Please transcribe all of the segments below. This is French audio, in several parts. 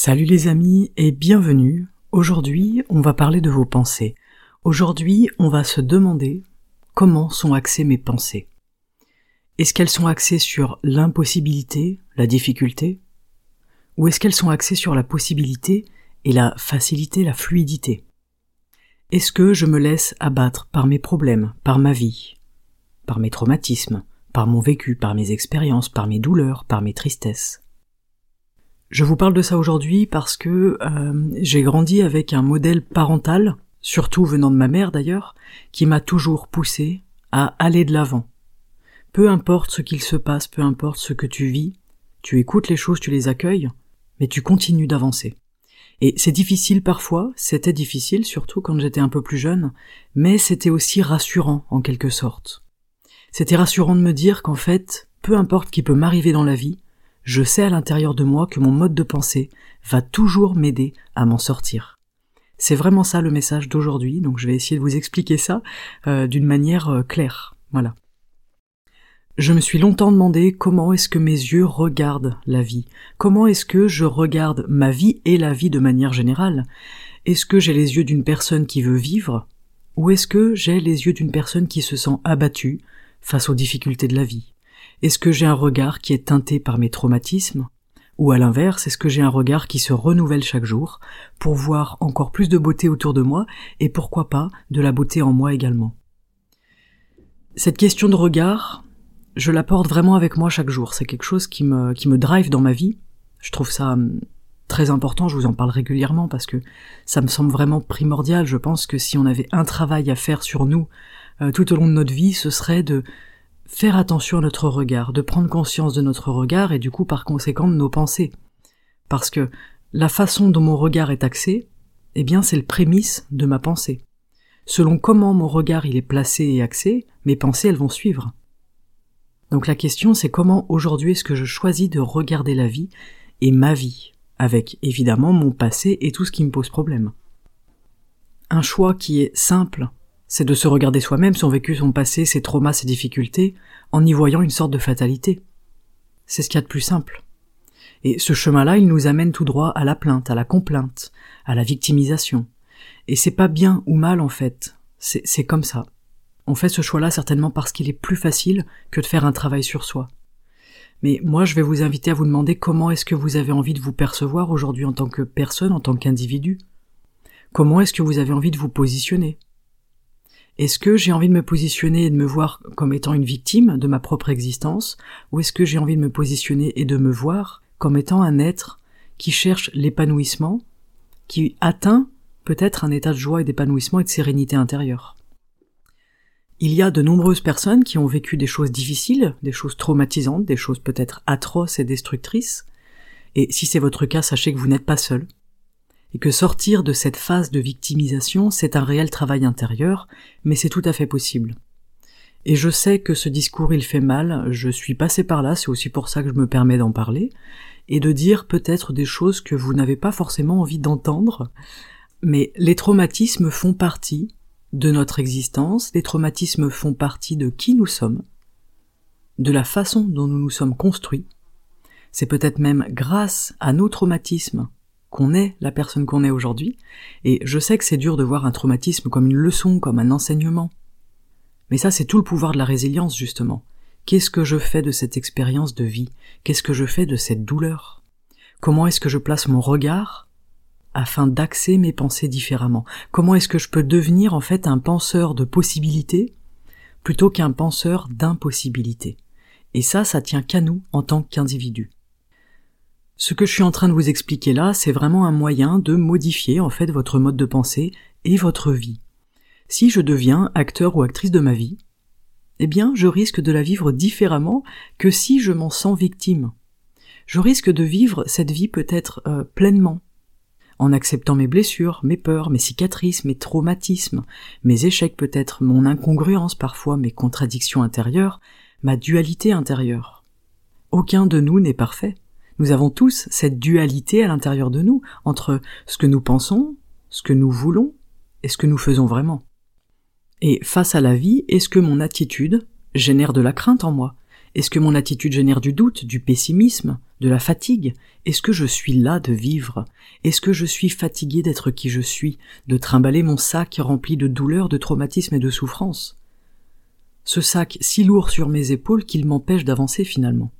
Salut les amis et bienvenue. Aujourd'hui, on va parler de vos pensées. Aujourd'hui, on va se demander comment sont axées mes pensées. Est-ce qu'elles sont axées sur l'impossibilité, la difficulté? Ou est-ce qu'elles sont axées sur la possibilité et la facilité, la fluidité? Est-ce que je me laisse abattre par mes problèmes, par ma vie, par mes traumatismes, par mon vécu, par mes expériences, par mes douleurs, par mes tristesses? Je vous parle de ça aujourd'hui parce que euh, j'ai grandi avec un modèle parental, surtout venant de ma mère d'ailleurs, qui m'a toujours poussé à aller de l'avant. Peu importe ce qu'il se passe, peu importe ce que tu vis, tu écoutes les choses, tu les accueilles, mais tu continues d'avancer. Et c'est difficile parfois, c'était difficile surtout quand j'étais un peu plus jeune, mais c'était aussi rassurant en quelque sorte. C'était rassurant de me dire qu'en fait, peu importe qui peut m'arriver dans la vie, je sais à l'intérieur de moi que mon mode de pensée va toujours m'aider à m'en sortir. C'est vraiment ça le message d'aujourd'hui, donc je vais essayer de vous expliquer ça euh, d'une manière euh, claire. Voilà. Je me suis longtemps demandé comment est-ce que mes yeux regardent la vie, comment est-ce que je regarde ma vie et la vie de manière générale? Est-ce que j'ai les yeux d'une personne qui veut vivre, ou est-ce que j'ai les yeux d'une personne qui se sent abattue face aux difficultés de la vie? Est-ce que j'ai un regard qui est teinté par mes traumatismes? Ou à l'inverse, est-ce que j'ai un regard qui se renouvelle chaque jour pour voir encore plus de beauté autour de moi et pourquoi pas de la beauté en moi également? Cette question de regard, je la porte vraiment avec moi chaque jour. C'est quelque chose qui me, qui me drive dans ma vie. Je trouve ça hum, très important, je vous en parle régulièrement parce que ça me semble vraiment primordial. Je pense que si on avait un travail à faire sur nous euh, tout au long de notre vie, ce serait de faire attention à notre regard, de prendre conscience de notre regard et du coup par conséquent de nos pensées. Parce que la façon dont mon regard est axé, eh bien c'est le prémisse de ma pensée. Selon comment mon regard il est placé et axé, mes pensées elles vont suivre. Donc la question c'est comment aujourd'hui est-ce que je choisis de regarder la vie et ma vie, avec évidemment mon passé et tout ce qui me pose problème. Un choix qui est simple, c'est de se regarder soi-même, son vécu, son passé, ses traumas, ses difficultés, en y voyant une sorte de fatalité. C'est ce qu'il y a de plus simple. Et ce chemin-là, il nous amène tout droit à la plainte, à la complainte, à la victimisation. Et c'est pas bien ou mal en fait, c'est comme ça. On fait ce choix-là certainement parce qu'il est plus facile que de faire un travail sur soi. Mais moi, je vais vous inviter à vous demander comment est-ce que vous avez envie de vous percevoir aujourd'hui en tant que personne, en tant qu'individu. Comment est-ce que vous avez envie de vous positionner? Est-ce que j'ai envie de me positionner et de me voir comme étant une victime de ma propre existence, ou est-ce que j'ai envie de me positionner et de me voir comme étant un être qui cherche l'épanouissement, qui atteint peut-être un état de joie et d'épanouissement et de sérénité intérieure? Il y a de nombreuses personnes qui ont vécu des choses difficiles, des choses traumatisantes, des choses peut-être atroces et destructrices, et si c'est votre cas, sachez que vous n'êtes pas seul, et que sortir de cette phase de victimisation, c'est un réel travail intérieur, mais c'est tout à fait possible. Et je sais que ce discours il fait mal, je suis passé par là, c'est aussi pour ça que je me permets d'en parler, et de dire peut-être des choses que vous n'avez pas forcément envie d'entendre, mais les traumatismes font partie de notre existence, les traumatismes font partie de qui nous sommes, de la façon dont nous nous sommes construits, c'est peut-être même grâce à nos traumatismes qu'on est la personne qu'on est aujourd'hui, et je sais que c'est dur de voir un traumatisme comme une leçon, comme un enseignement. Mais ça, c'est tout le pouvoir de la résilience, justement. Qu'est-ce que je fais de cette expérience de vie? Qu'est-ce que je fais de cette douleur? Comment est-ce que je place mon regard afin d'axer mes pensées différemment? Comment est-ce que je peux devenir en fait un penseur de possibilités plutôt qu'un penseur d'impossibilités? Et ça, ça tient qu'à nous en tant qu'individus. Ce que je suis en train de vous expliquer là, c'est vraiment un moyen de modifier en fait votre mode de pensée et votre vie. Si je deviens acteur ou actrice de ma vie, eh bien je risque de la vivre différemment que si je m'en sens victime. Je risque de vivre cette vie peut-être euh, pleinement, en acceptant mes blessures, mes peurs, mes cicatrices, mes traumatismes, mes échecs peut-être, mon incongruence parfois, mes contradictions intérieures, ma dualité intérieure. Aucun de nous n'est parfait. Nous avons tous cette dualité à l'intérieur de nous entre ce que nous pensons, ce que nous voulons et ce que nous faisons vraiment. Et face à la vie, est-ce que mon attitude génère de la crainte en moi? Est-ce que mon attitude génère du doute, du pessimisme, de la fatigue? Est-ce que je suis là de vivre? Est-ce que je suis fatigué d'être qui je suis, de trimballer mon sac rempli de douleurs, de traumatismes et de souffrances? Ce sac si lourd sur mes épaules qu'il m'empêche d'avancer finalement.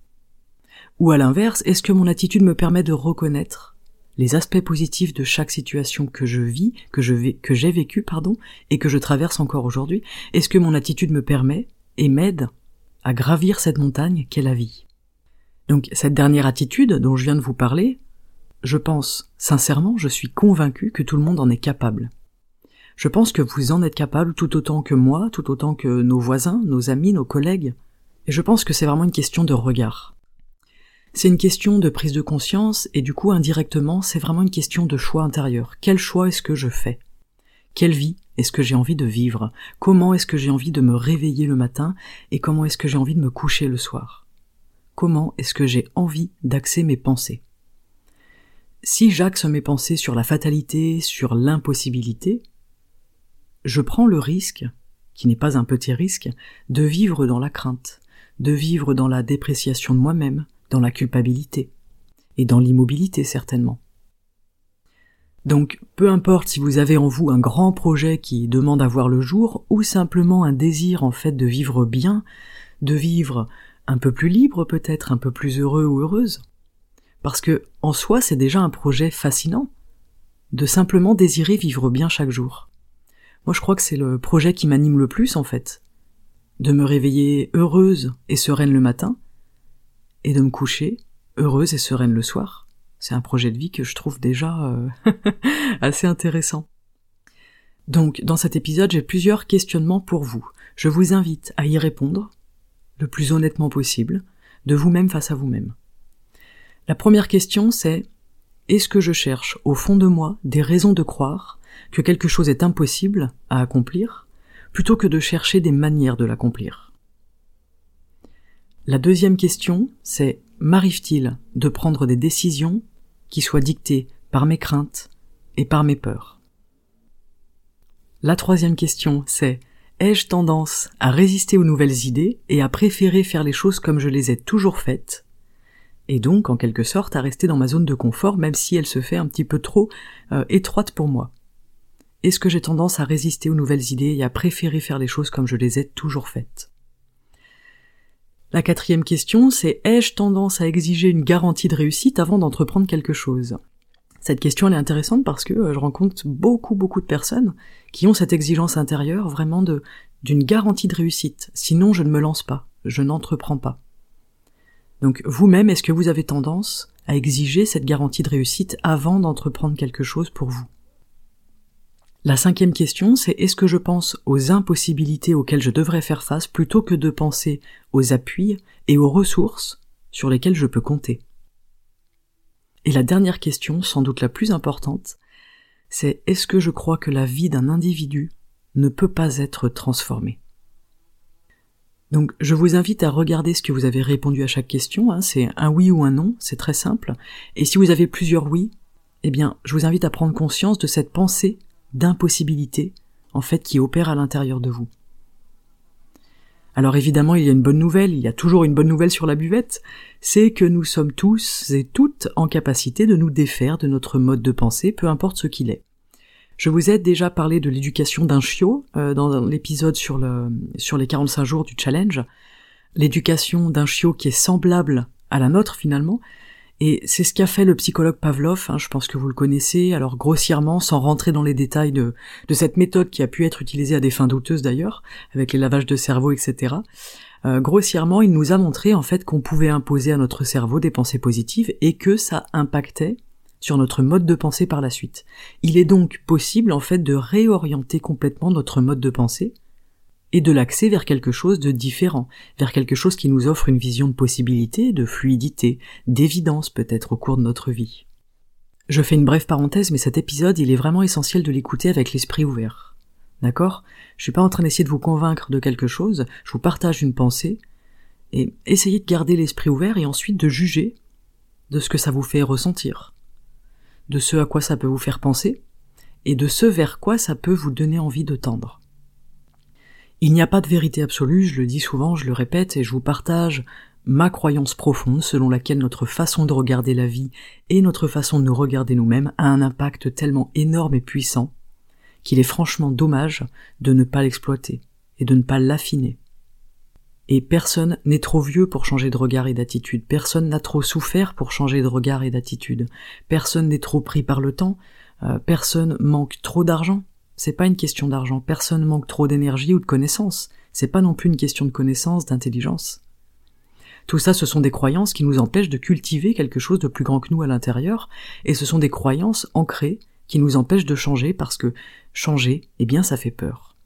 Ou à l'inverse, est-ce que mon attitude me permet de reconnaître les aspects positifs de chaque situation que je vis, que j'ai vécu, pardon, et que je traverse encore aujourd'hui, est-ce que mon attitude me permet et m'aide à gravir cette montagne qu'est la vie? Donc, cette dernière attitude dont je viens de vous parler, je pense, sincèrement, je suis convaincu que tout le monde en est capable. Je pense que vous en êtes capable tout autant que moi, tout autant que nos voisins, nos amis, nos collègues, et je pense que c'est vraiment une question de regard. C'est une question de prise de conscience et du coup indirectement c'est vraiment une question de choix intérieur. Quel choix est-ce que je fais? Quelle vie est-ce que j'ai envie de vivre? Comment est-ce que j'ai envie de me réveiller le matin et comment est-ce que j'ai envie de me coucher le soir? Comment est-ce que j'ai envie d'axer mes pensées? Si j'axe mes pensées sur la fatalité, sur l'impossibilité, je prends le risque, qui n'est pas un petit risque, de vivre dans la crainte, de vivre dans la dépréciation de moi-même, dans la culpabilité, et dans l'immobilité certainement. Donc, peu importe si vous avez en vous un grand projet qui demande à voir le jour, ou simplement un désir en fait de vivre bien, de vivre un peu plus libre peut-être, un peu plus heureux ou heureuse, parce que en soi c'est déjà un projet fascinant, de simplement désirer vivre bien chaque jour. Moi je crois que c'est le projet qui m'anime le plus en fait, de me réveiller heureuse et sereine le matin, et de me coucher heureuse et sereine le soir. C'est un projet de vie que je trouve déjà euh, assez intéressant. Donc, dans cet épisode, j'ai plusieurs questionnements pour vous. Je vous invite à y répondre le plus honnêtement possible, de vous-même face à vous-même. La première question, c'est est-ce que je cherche au fond de moi des raisons de croire que quelque chose est impossible à accomplir, plutôt que de chercher des manières de l'accomplir? La deuxième question, c'est m'arrive-t-il de prendre des décisions qui soient dictées par mes craintes et par mes peurs? La troisième question, c'est ai-je tendance à résister aux nouvelles idées et à préférer faire les choses comme je les ai toujours faites? Et donc en quelque sorte à rester dans ma zone de confort même si elle se fait un petit peu trop euh, étroite pour moi. Est-ce que j'ai tendance à résister aux nouvelles idées et à préférer faire les choses comme je les ai toujours faites? La quatrième question, c'est ai-je tendance à exiger une garantie de réussite avant d'entreprendre quelque chose? Cette question elle est intéressante parce que euh, je rencontre beaucoup beaucoup de personnes qui ont cette exigence intérieure vraiment de d'une garantie de réussite. Sinon, je ne me lance pas, je n'entreprends pas. Donc vous-même, est-ce que vous avez tendance à exiger cette garantie de réussite avant d'entreprendre quelque chose pour vous? La cinquième question, c'est est-ce que je pense aux impossibilités auxquelles je devrais faire face plutôt que de penser aux appuis et aux ressources sur lesquelles je peux compter? Et la dernière question, sans doute la plus importante, c'est est-ce que je crois que la vie d'un individu ne peut pas être transformée? Donc je vous invite à regarder ce que vous avez répondu à chaque question, hein. c'est un oui ou un non, c'est très simple. Et si vous avez plusieurs oui, eh bien je vous invite à prendre conscience de cette pensée d'impossibilité, en fait, qui opère à l'intérieur de vous. Alors évidemment, il y a une bonne nouvelle, il y a toujours une bonne nouvelle sur la buvette, c'est que nous sommes tous et toutes en capacité de nous défaire de notre mode de pensée, peu importe ce qu'il est. Je vous ai déjà parlé de l'éducation d'un chiot euh, dans l'épisode sur, le, sur les 45 jours du challenge. L'éducation d'un chiot qui est semblable à la nôtre finalement, et c'est ce qu'a fait le psychologue Pavlov, hein, je pense que vous le connaissez, alors grossièrement, sans rentrer dans les détails de, cette méthode qui a pu être utilisée à des fins douteuses d'ailleurs, avec les lavages de cerveau, etc. Euh, grossièrement, il nous a montré en fait qu'on pouvait imposer à notre cerveau des pensées positives et que ça impactait sur notre mode de pensée par la suite. Il est donc possible en fait de réorienter complètement notre mode de pensée et de l'accès vers quelque chose de différent, vers quelque chose qui nous offre une vision de possibilité, de fluidité, d'évidence peut-être au cours de notre vie. Je fais une brève parenthèse, mais cet épisode, il est vraiment essentiel de l'écouter avec l'esprit ouvert. D'accord? Je suis pas en train d'essayer de vous convaincre de quelque chose, je vous partage une pensée, et essayez de garder l'esprit ouvert et ensuite de juger de ce que ça vous fait ressentir, de ce à quoi ça peut vous faire penser, et de ce vers quoi ça peut vous donner envie de tendre. Il n'y a pas de vérité absolue, je le dis souvent, je le répète, et je vous partage ma croyance profonde selon laquelle notre façon de regarder la vie et notre façon de nous regarder nous-mêmes a un impact tellement énorme et puissant qu'il est franchement dommage de ne pas l'exploiter et de ne pas l'affiner. Et personne n'est trop vieux pour changer de regard et d'attitude, personne n'a trop souffert pour changer de regard et d'attitude, personne n'est trop pris par le temps, euh, personne manque trop d'argent c'est pas une question d'argent, personne manque trop d'énergie ou de connaissances, c'est pas non plus une question de connaissance, d'intelligence. Tout ça, ce sont des croyances qui nous empêchent de cultiver quelque chose de plus grand que nous à l'intérieur, et ce sont des croyances ancrées qui nous empêchent de changer parce que changer, eh bien, ça fait peur.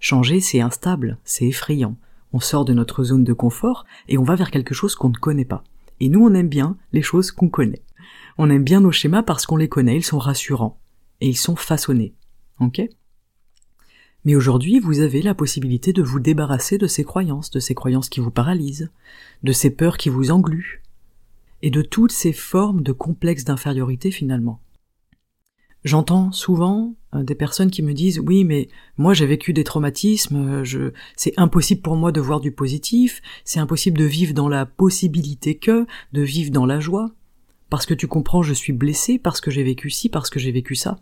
Changer, c'est instable, c'est effrayant. On sort de notre zone de confort et on va vers quelque chose qu'on ne connaît pas. Et nous, on aime bien les choses qu'on connaît. On aime bien nos schémas parce qu'on les connaît, ils sont rassurants. Et ils sont façonnés. Ok Mais aujourd'hui, vous avez la possibilité de vous débarrasser de ces croyances, de ces croyances qui vous paralysent, de ces peurs qui vous engluent, et de toutes ces formes de complexes d'infériorité finalement. J'entends souvent euh, des personnes qui me disent oui mais moi j'ai vécu des traumatismes, euh, je c'est impossible pour moi de voir du positif, c'est impossible de vivre dans la possibilité que, de vivre dans la joie, parce que tu comprends je suis blessé parce que j'ai vécu ci, parce que j'ai vécu ça.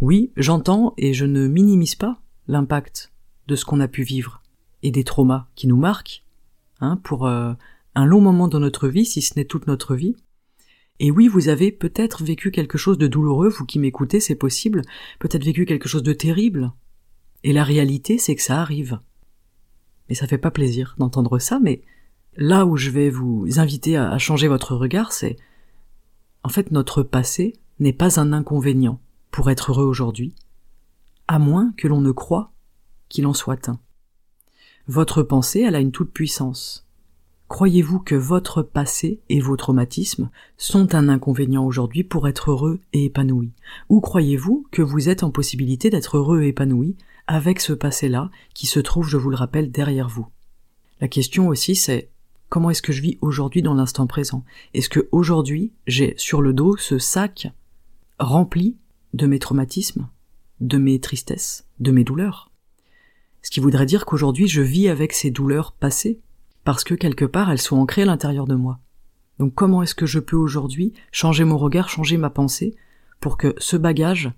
Oui, j'entends et je ne minimise pas l'impact de ce qu'on a pu vivre et des traumas qui nous marquent hein, pour euh, un long moment dans notre vie, si ce n'est toute notre vie. Et oui, vous avez peut-être vécu quelque chose de douloureux, vous qui m'écoutez, c'est possible, peut-être vécu quelque chose de terrible. Et la réalité, c'est que ça arrive. Mais ça fait pas plaisir d'entendre ça, mais là où je vais vous inviter à changer votre regard, c'est en fait notre passé n'est pas un inconvénient pour être heureux aujourd'hui, à moins que l'on ne croit qu'il en soit un. Votre pensée, elle a une toute puissance. Croyez-vous que votre passé et vos traumatismes sont un inconvénient aujourd'hui pour être heureux et épanoui? Ou croyez-vous que vous êtes en possibilité d'être heureux et épanoui avec ce passé-là qui se trouve, je vous le rappelle, derrière vous? La question aussi c'est comment est-ce que je vis aujourd'hui dans l'instant présent? Est-ce que aujourd'hui j'ai sur le dos ce sac rempli de mes traumatismes, de mes tristesses, de mes douleurs. Ce qui voudrait dire qu'aujourd'hui je vis avec ces douleurs passées, parce que quelque part elles sont ancrées à l'intérieur de moi. Donc comment est-ce que je peux aujourd'hui changer mon regard, changer ma pensée, pour que ce bagage,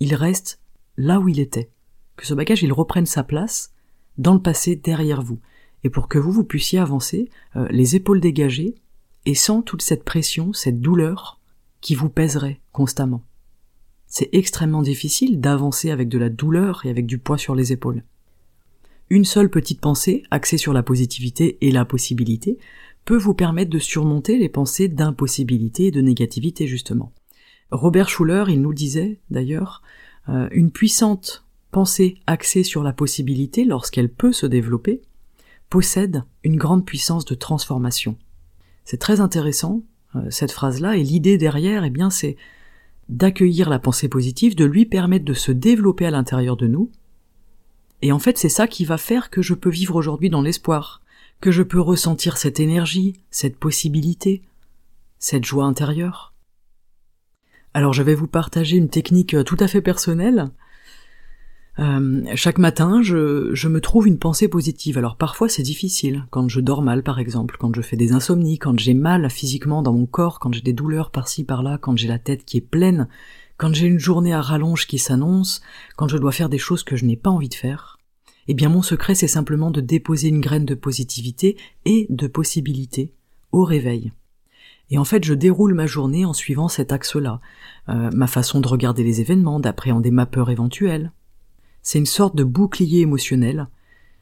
il reste là où il était, que ce bagage il reprenne sa place dans le passé derrière vous, et pour que vous vous puissiez avancer euh, les épaules dégagées et sans toute cette pression, cette douleur qui vous pèserait constamment c'est extrêmement difficile d'avancer avec de la douleur et avec du poids sur les épaules. Une seule petite pensée, axée sur la positivité et la possibilité, peut vous permettre de surmonter les pensées d'impossibilité et de négativité justement. Robert Schuller, il nous disait d'ailleurs, euh, une puissante pensée axée sur la possibilité, lorsqu'elle peut se développer, possède une grande puissance de transformation. C'est très intéressant, euh, cette phrase-là, et l'idée derrière, eh bien, c'est d'accueillir la pensée positive, de lui permettre de se développer à l'intérieur de nous. Et en fait, c'est ça qui va faire que je peux vivre aujourd'hui dans l'espoir, que je peux ressentir cette énergie, cette possibilité, cette joie intérieure. Alors je vais vous partager une technique tout à fait personnelle, euh, chaque matin, je, je, me trouve une pensée positive. Alors parfois c'est difficile, quand je dors mal par exemple, quand je fais des insomnies, quand j'ai mal physiquement dans mon corps, quand j'ai des douleurs par-ci par-là, quand j'ai la tête qui est pleine, quand j'ai une journée à rallonge qui s'annonce, quand je dois faire des choses que je n'ai pas envie de faire. Eh bien mon secret c'est simplement de déposer une graine de positivité et de possibilité au réveil. Et en fait, je déroule ma journée en suivant cet axe-là, euh, ma façon de regarder les événements, d'appréhender ma peur éventuelle, c'est une sorte de bouclier émotionnel,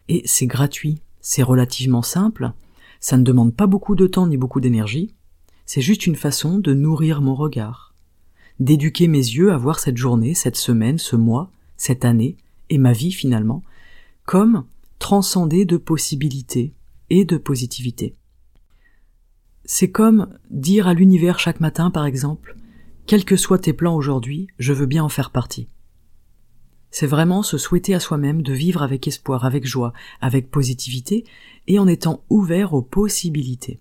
et c'est gratuit, c'est relativement simple, ça ne demande pas beaucoup de temps ni beaucoup d'énergie, c'est juste une façon de nourrir mon regard, d'éduquer mes yeux à voir cette journée, cette semaine, ce mois, cette année, et ma vie finalement, comme transcender de possibilités et de positivité. C'est comme dire à l'univers chaque matin, par exemple, quels que soient tes plans aujourd'hui, je veux bien en faire partie. C'est vraiment se souhaiter à soi-même de vivre avec espoir, avec joie, avec positivité, et en étant ouvert aux possibilités.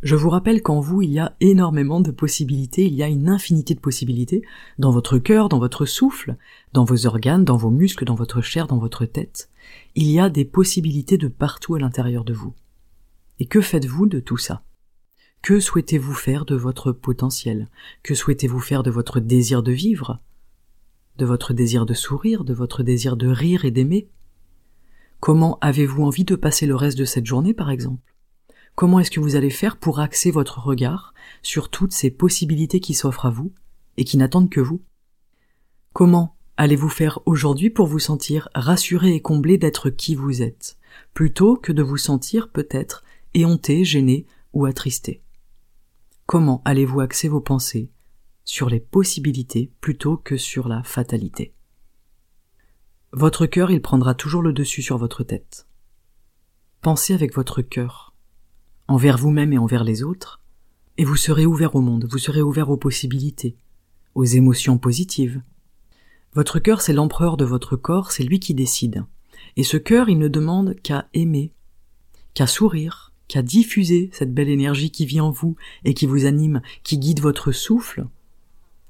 Je vous rappelle qu'en vous, il y a énormément de possibilités, il y a une infinité de possibilités, dans votre cœur, dans votre souffle, dans vos organes, dans vos muscles, dans votre chair, dans votre tête. Il y a des possibilités de partout à l'intérieur de vous. Et que faites-vous de tout ça? Que souhaitez-vous faire de votre potentiel? Que souhaitez-vous faire de votre désir de vivre? De votre désir de sourire De votre désir de rire et d'aimer. Comment avez-vous envie de passer le reste de cette journée, par exemple? Comment est-ce que vous allez faire pour axer votre regard sur toutes ces possibilités qui s'offrent à vous et qui n'attendent que vous? Comment allez-vous faire aujourd'hui pour vous sentir rassuré et comblé d'être qui vous êtes, plutôt que de vous sentir peut-être éhonté, gêné ou attristé? Comment allez-vous axer vos pensées sur les possibilités plutôt que sur la fatalité Votre cœur, il prendra toujours le dessus sur votre tête. Pensez avec votre cœur, envers vous-même et envers les autres, et vous serez ouvert au monde, vous serez ouvert aux possibilités, aux émotions positives. Votre cœur, c'est l'empereur de votre corps, c'est lui qui décide. Et ce cœur, il ne demande qu'à aimer, qu'à sourire, qu'à diffuser cette belle énergie qui vit en vous et qui vous anime, qui guide votre souffle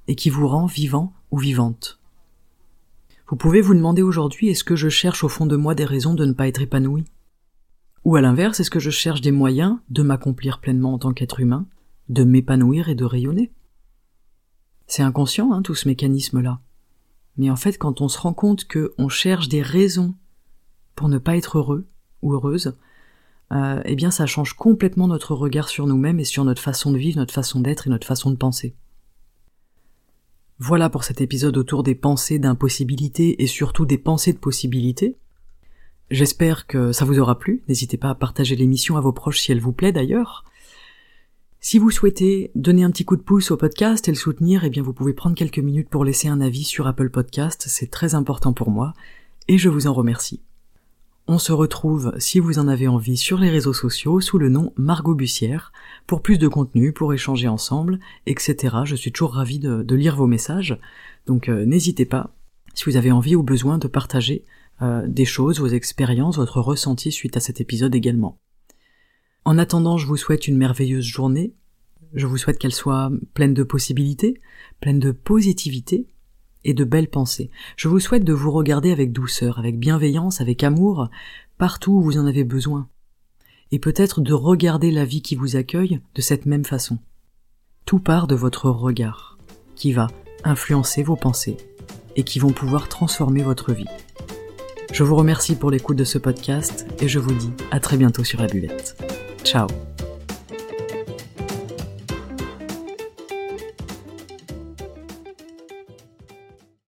et qui vous rend vivant ou vivante. Vous pouvez vous demander aujourd'hui est-ce que je cherche au fond de moi des raisons de ne pas être épanoui Ou à l'inverse, est-ce que je cherche des moyens de m'accomplir pleinement en tant qu'être humain, de m'épanouir et de rayonner? C'est inconscient, hein, tout ce mécanisme-là. Mais en fait, quand on se rend compte qu'on cherche des raisons pour ne pas être heureux ou heureuse, euh, eh bien ça change complètement notre regard sur nous-mêmes et sur notre façon de vivre, notre façon d'être et notre façon de penser. Voilà pour cet épisode autour des pensées d'impossibilité et surtout des pensées de possibilité. J'espère que ça vous aura plu, n'hésitez pas à partager l'émission à vos proches si elle vous plaît d'ailleurs. Si vous souhaitez donner un petit coup de pouce au podcast et le soutenir, eh bien vous pouvez prendre quelques minutes pour laisser un avis sur Apple Podcast, c'est très important pour moi, et je vous en remercie. On se retrouve, si vous en avez envie, sur les réseaux sociaux sous le nom Margot Bussière, pour plus de contenu, pour échanger ensemble, etc. Je suis toujours ravi de, lire vos messages, donc euh, n'hésitez pas, si vous avez envie ou besoin de partager euh, des choses, vos expériences, votre ressenti suite à cet épisode également. En attendant, je vous souhaite une merveilleuse journée, je vous souhaite qu'elle soit pleine de possibilités, pleine de positivité, de belles pensées. Je vous souhaite de vous regarder avec douceur, avec bienveillance, avec amour, partout où vous en avez besoin. Et peut-être de regarder la vie qui vous accueille de cette même façon. Tout part de votre regard, qui va influencer vos pensées et qui vont pouvoir transformer votre vie. Je vous remercie pour l'écoute de ce podcast et je vous dis à très bientôt sur la. Ciao